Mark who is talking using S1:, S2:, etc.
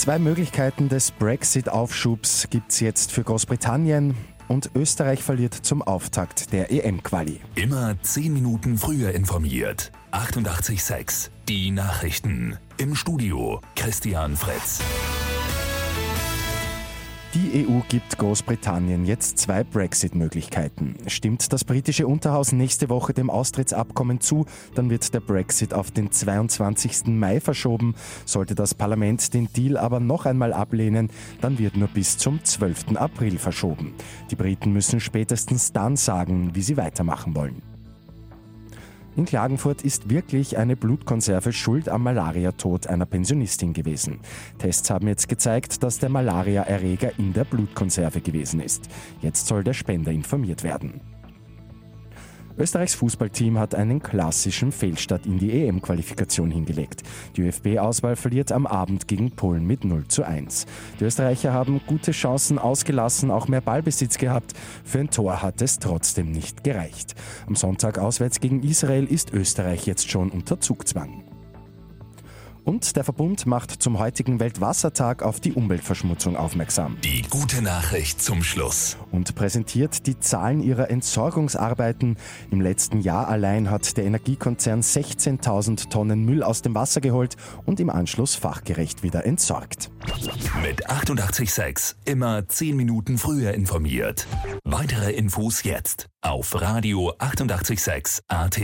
S1: Zwei Möglichkeiten des Brexit-Aufschubs gibt es jetzt für Großbritannien und Österreich verliert zum Auftakt der EM-Quali.
S2: Immer zehn Minuten früher informiert. 88.6 Die Nachrichten. Im Studio Christian Fritz.
S1: Die EU gibt Großbritannien jetzt zwei Brexit-Möglichkeiten. Stimmt das britische Unterhaus nächste Woche dem Austrittsabkommen zu, dann wird der Brexit auf den 22. Mai verschoben. Sollte das Parlament den Deal aber noch einmal ablehnen, dann wird nur bis zum 12. April verschoben. Die Briten müssen spätestens dann sagen, wie sie weitermachen wollen. In Klagenfurt ist wirklich eine Blutkonserve schuld am Malariatod einer Pensionistin gewesen. Tests haben jetzt gezeigt, dass der Malariaerreger in der Blutkonserve gewesen ist. Jetzt soll der Spender informiert werden. Österreichs Fußballteam hat einen klassischen Fehlstart in die EM-Qualifikation hingelegt. Die ÖFB-Auswahl verliert am Abend gegen Polen mit 0 zu 1. Die Österreicher haben gute Chancen ausgelassen, auch mehr Ballbesitz gehabt. Für ein Tor hat es trotzdem nicht gereicht. Am Sonntag auswärts gegen Israel ist Österreich jetzt schon unter Zugzwang. Und der Verbund macht zum heutigen Weltwassertag auf die Umweltverschmutzung aufmerksam.
S2: Die gute Nachricht zum Schluss.
S1: Und präsentiert die Zahlen ihrer Entsorgungsarbeiten. Im letzten Jahr allein hat der Energiekonzern 16.000 Tonnen Müll aus dem Wasser geholt und im Anschluss fachgerecht wieder entsorgt.
S2: Mit 886 immer 10 Minuten früher informiert. Weitere Infos jetzt auf Radio 886 AT.